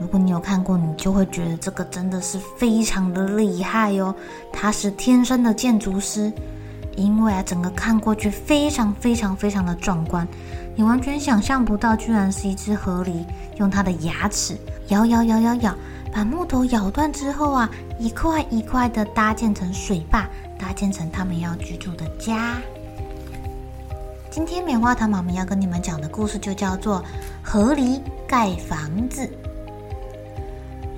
如果你有看过，你就会觉得这个真的是非常的厉害哦。他是天生的建筑师，因为啊，整个看过去非常非常非常的壮观，你完全想象不到，居然是一只河狸用它的牙齿咬咬咬咬咬，把木头咬断之后啊，一块一块的搭建成水坝，搭建成他们要居住的家。今天棉花糖妈咪要跟你们讲的故事就叫做《河狸盖房子》。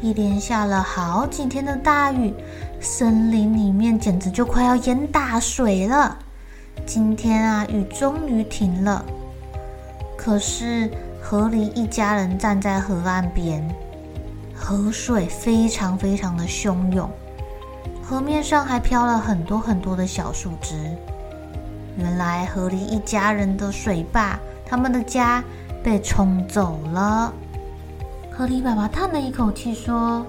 一连下了好几天的大雨，森林里面简直就快要淹大水了。今天啊，雨终于停了。可是河狸一家人站在河岸边，河水非常非常的汹涌，河面上还飘了很多很多的小树枝。原来河狸一家人的水坝，他们的家被冲走了。河狸爸爸叹了一口气说：“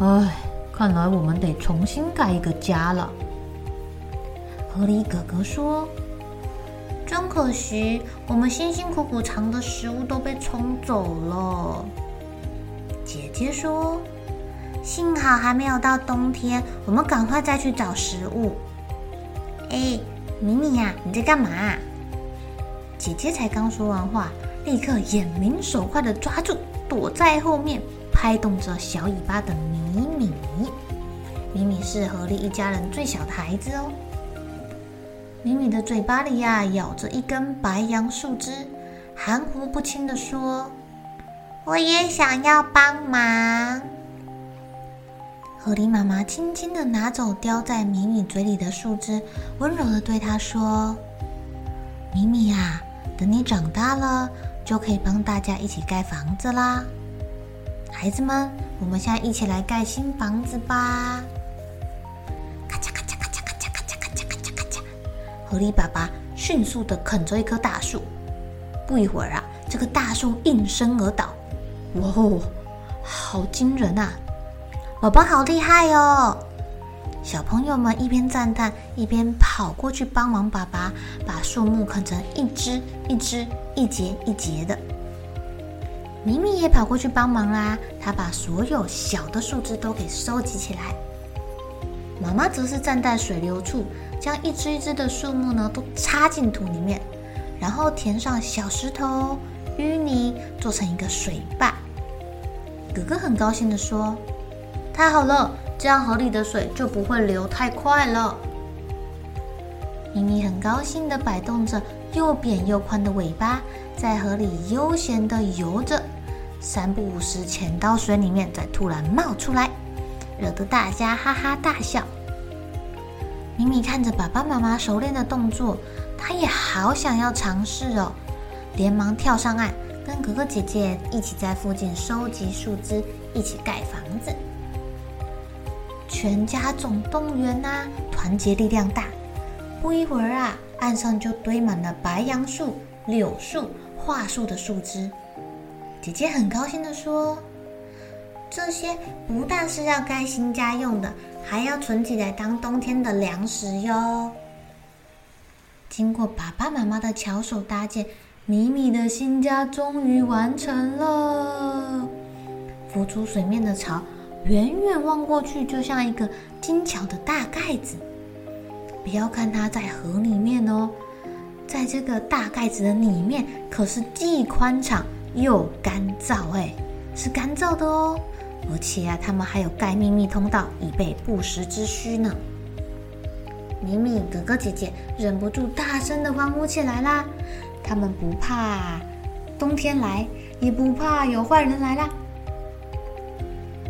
唉，看来我们得重新盖一个家了。”河狸哥哥说：“真可惜，我们辛辛苦苦藏的食物都被冲走了。”姐姐说：“幸好还没有到冬天，我们赶快再去找食物。”哎，米米呀，你在干嘛？姐姐才刚说完话，立刻眼明手快的抓住。躲在后面拍动着小尾巴的米米，米米是河狸一家人最小的孩子哦。米米的嘴巴里呀、咬着一根白杨树枝，含糊不清地说：“我也想要帮忙。”河狸妈妈轻轻地拿走叼在米米嘴里的树枝，温柔地对她说：“米米呀，等你长大了。”就可以帮大家一起盖房子啦，孩子们，我们现在一起来盖新房子吧！咔嚓咔嚓咔嚓咔嚓咔嚓咔嚓咔嚓咔嚓，河狸爸爸迅速地啃着一棵大树，不一会儿啊，这个大树应声而倒。哇哦，好惊人啊！宝宝好厉害哦！小朋友们一边赞叹，一边跑过去帮忙爸爸把树木啃成一枝一枝、一节一节的。米米也跑过去帮忙啦，他把所有小的树枝都给收集起来。妈妈则是站在水流处，将一枝一枝的树木呢都插进土里面，然后填上小石头、淤泥，做成一个水坝。哥哥很高兴地说：“太好了！”这样河里的水就不会流太快了。咪咪很高兴地摆动着又扁又宽的尾巴，在河里悠闲地游着，三不五时潜到水里面，再突然冒出来，惹得大家哈哈大笑。咪咪看着爸爸妈妈熟练的动作，他也好想要尝试哦，连忙跳上岸，跟哥哥姐姐一起在附近收集树枝，一起盖房子。全家总动员呐、啊，团结力量大。不一会儿啊，岸上就堆满了白杨树、柳树、桦树的树枝。姐姐很高兴地说：“这些不但是要盖新家用的，还要存起来当冬天的粮食哟。”经过爸爸妈妈的巧手搭建，米米的新家终于完成了。浮出水面的巢。远远望过去，就像一个精巧的大盖子。不要看它在河里面哦，在这个大盖子的里面，可是既宽敞又干燥，哎，是干燥的哦，而且啊，他们还有盖秘密通道，以备不时之需呢。米米哥哥姐姐忍不住大声的欢呼起来啦！他们不怕冬天来，也不怕有坏人来啦。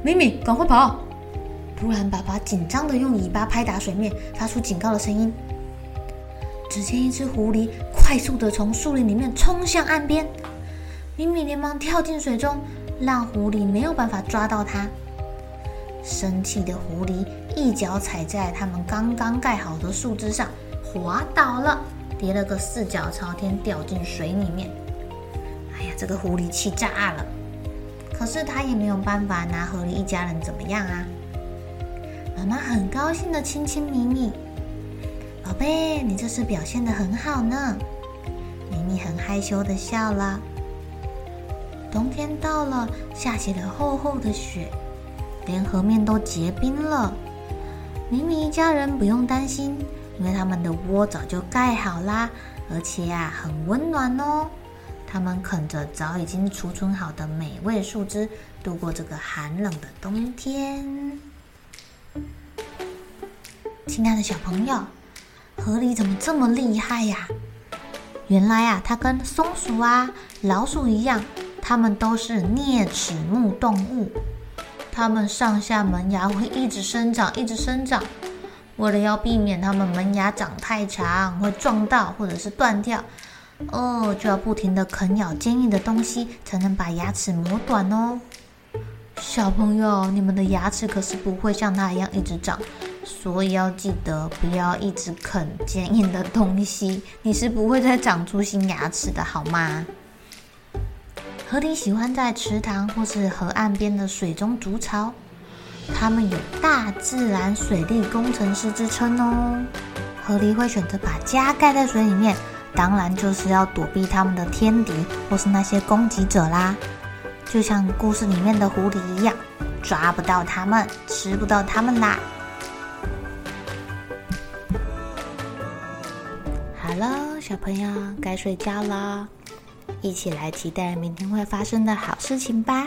米米，赶快跑！突然，爸爸紧张的用尾巴拍打水面，发出警告的声音。只见一只狐狸快速的从树林里面冲向岸边，米米连忙跳进水中，让狐狸没有办法抓到它。生气的狐狸一脚踩在他们刚刚盖好的树枝上，滑倒了，跌了个四脚朝天，掉进水里面。哎呀，这个狐狸气炸了！可是他也没有办法拿河狸一家人怎么样啊。妈妈很高兴的亲亲米米，宝贝，你这次表现得很好呢。米米很害羞的笑了。冬天到了，下起了厚厚的雪。连河面都结冰了，米米一家人不用担心，因为他们的窝早就盖好啦，而且呀、很温暖哦。他们啃着早已经储存好的美味树枝，度过这个寒冷的冬天。亲爱的小朋友，河狸怎么这么厉害呀？原来啊，它跟松鼠啊、老鼠一样，它们都是啮齿目动物。它们上下门牙会一直生长，一直生长。为了要避免它们门牙长太长会撞到或者是断掉，哦，就要不停地啃咬坚硬的东西，才能把牙齿磨短哦。小朋友，你们的牙齿可是不会像它一样一直长，所以要记得不要一直啃坚硬的东西，你是不会再长出新牙齿的，好吗？河狸喜欢在池塘或是河岸边的水中筑巢，它们有大自然水利工程师之称哦。河狸会选择把家盖在水里面，当然就是要躲避他们的天敌或是那些攻击者啦。就像故事里面的狐狸一样，抓不到它们，吃不到它们啦。好了，小朋友该睡觉了。一起来期待明天会发生的好事情吧！